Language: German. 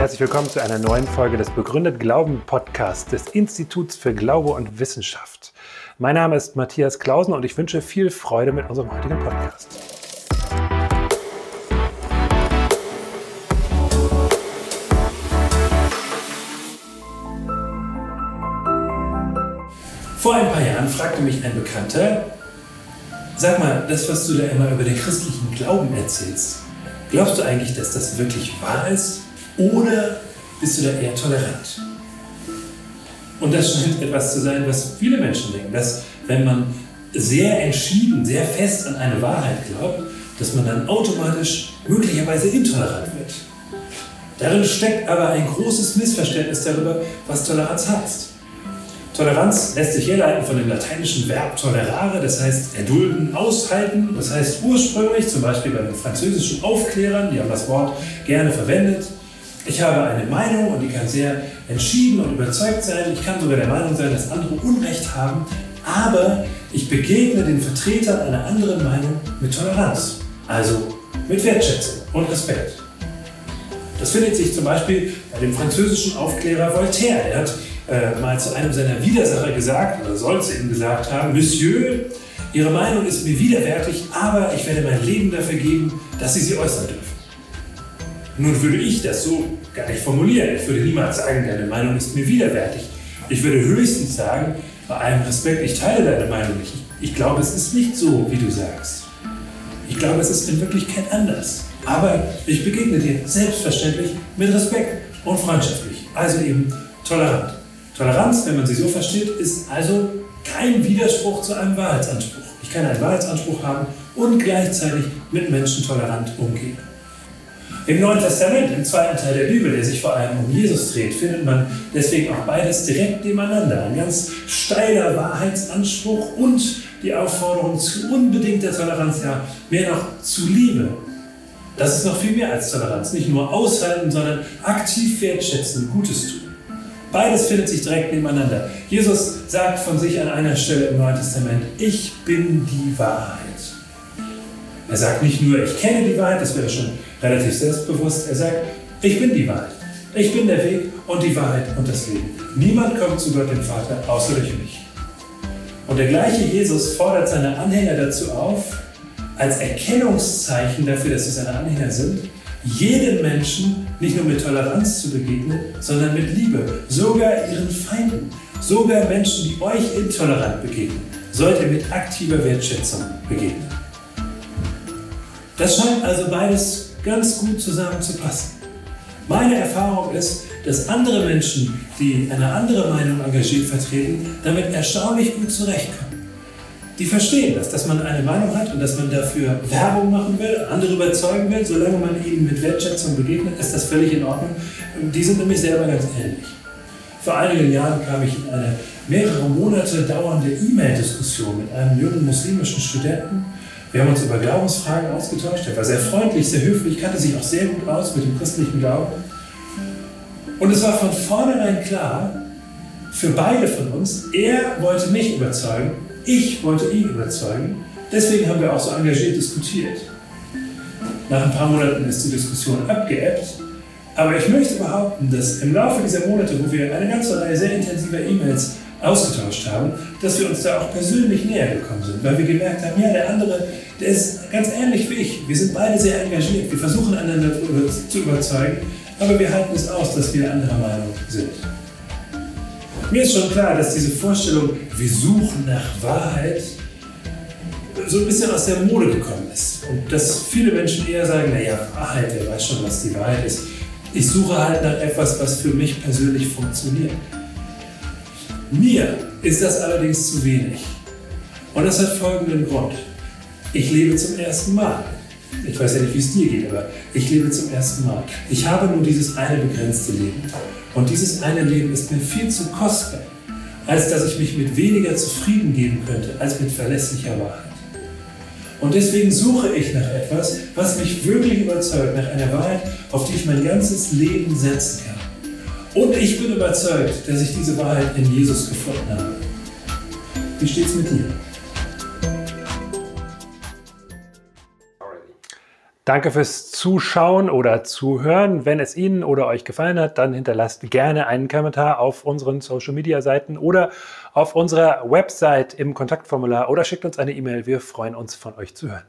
herzlich willkommen zu einer neuen Folge des Begründet Glauben Podcasts des Instituts für Glaube und Wissenschaft. Mein Name ist Matthias Klausen und ich wünsche viel Freude mit unserem heutigen Podcast. Vor ein paar Jahren fragte mich ein Bekannter, sag mal, das, was du da immer über den christlichen Glauben erzählst, glaubst du eigentlich, dass das wirklich wahr ist? Oder bist du da eher tolerant? Und das scheint etwas zu sein, was viele Menschen denken, dass wenn man sehr entschieden, sehr fest an eine Wahrheit glaubt, dass man dann automatisch möglicherweise intolerant wird. Darin steckt aber ein großes Missverständnis darüber, was Toleranz heißt. Toleranz lässt sich herleiten von dem lateinischen Verb tolerare, das heißt erdulden, aushalten. Das heißt ursprünglich, zum Beispiel bei den französischen Aufklärern, die haben das Wort gerne verwendet, ich habe eine Meinung und die kann sehr entschieden und überzeugt sein. Ich kann sogar der Meinung sein, dass andere Unrecht haben, aber ich begegne den Vertretern einer anderen Meinung mit Toleranz, also mit Wertschätzung und Respekt. Das findet sich zum Beispiel bei dem französischen Aufklärer Voltaire. Er hat äh, mal zu einem seiner Widersacher gesagt, oder soll es ihm gesagt haben, Monsieur, Ihre Meinung ist mir widerwärtig, aber ich werde mein Leben dafür geben, dass Sie sie äußern dürfen. Nun würde ich das so gar nicht formulieren. Ich würde niemals sagen, deine Meinung ist mir widerwärtig. Ich würde höchstens sagen, bei allem Respekt, ich teile deine Meinung nicht. Ich glaube, es ist nicht so, wie du sagst. Ich glaube, es ist in Wirklichkeit anders. Aber ich begegne dir selbstverständlich mit Respekt und freundschaftlich. Also eben tolerant. Toleranz, wenn man sie so versteht, ist also kein Widerspruch zu einem Wahrheitsanspruch. Ich kann einen Wahrheitsanspruch haben und gleichzeitig mit Menschen tolerant umgehen. Im Neuen Testament, im zweiten Teil der Bibel, der sich vor allem um Jesus dreht, findet man deswegen auch beides direkt nebeneinander. Ein ganz steiler Wahrheitsanspruch und die Aufforderung zu unbedingter Toleranz, ja, mehr noch zu Liebe. Das ist noch viel mehr als Toleranz. Nicht nur aushalten, sondern aktiv wertschätzen, Gutes tun. Beides findet sich direkt nebeneinander. Jesus sagt von sich an einer Stelle im Neuen Testament, ich bin die Wahrheit. Er sagt nicht nur, ich kenne die Wahrheit, das wäre schon relativ selbstbewusst. Er sagt, ich bin die Wahrheit. Ich bin der Weg und die Wahrheit und das Leben. Niemand kommt zu Gott dem Vater außer durch mich. Und der gleiche Jesus fordert seine Anhänger dazu auf, als Erkennungszeichen dafür, dass sie seine Anhänger sind, jedem Menschen nicht nur mit Toleranz zu begegnen, sondern mit Liebe, sogar ihren Feinden, sogar Menschen, die euch intolerant begegnen, sollt ihr mit aktiver Wertschätzung begegnen. Das scheint also beides ganz gut zusammenzupassen. Meine Erfahrung ist, dass andere Menschen, die eine andere Meinung engagiert vertreten, damit erstaunlich gut zurechtkommen. Die verstehen das, dass man eine Meinung hat und dass man dafür Werbung machen will, andere überzeugen will, solange man ihnen mit Wertschätzung begegnet, ist das völlig in Ordnung. Die sind nämlich selber ganz ähnlich. Vor einigen Jahren kam ich in eine mehrere Monate dauernde E-Mail-Diskussion mit einem jungen muslimischen Studenten, wir haben uns über Glaubensfragen ausgetauscht. Er war sehr freundlich, sehr höflich, kannte sich auch sehr gut aus mit dem christlichen Glauben. Und es war von vornherein klar, für beide von uns, er wollte mich überzeugen, ich wollte ihn überzeugen. Deswegen haben wir auch so engagiert diskutiert. Nach ein paar Monaten ist die Diskussion abgeebbt. Aber ich möchte behaupten, dass im Laufe dieser Monate, wo wir eine ganze Reihe sehr intensiver E-Mails ausgetauscht haben, dass wir uns da auch persönlich näher gekommen sind, weil wir gemerkt haben, ja, der andere, der ist ganz ähnlich wie ich. Wir sind beide sehr engagiert, wir versuchen einander zu überzeugen, aber wir halten es aus, dass wir anderer Meinung sind. Mir ist schon klar, dass diese Vorstellung, wir suchen nach Wahrheit, so ein bisschen aus der Mode gekommen ist. Und dass viele Menschen eher sagen, naja, Wahrheit, wer weiß schon, was die Wahrheit ist. Ich suche halt nach etwas, was für mich persönlich funktioniert. Mir ist das allerdings zu wenig. Und das hat folgenden Grund. Ich lebe zum ersten Mal. Ich weiß ja nicht, wie es dir geht, aber ich lebe zum ersten Mal. Ich habe nur dieses eine begrenzte Leben. Und dieses eine Leben ist mir viel zu kostbar, als dass ich mich mit weniger zufrieden geben könnte, als mit verlässlicher Wahrheit. Und deswegen suche ich nach etwas, was mich wirklich überzeugt, nach einer Wahrheit, auf die ich mein ganzes Leben setzen kann. Und ich bin überzeugt, dass ich diese Wahrheit in Jesus gefunden habe. Wie steht's mit dir? Danke fürs Zuschauen oder Zuhören. Wenn es Ihnen oder euch gefallen hat, dann hinterlasst gerne einen Kommentar auf unseren Social Media Seiten oder auf unserer Website im Kontaktformular oder schickt uns eine E-Mail. Wir freuen uns von euch zu hören.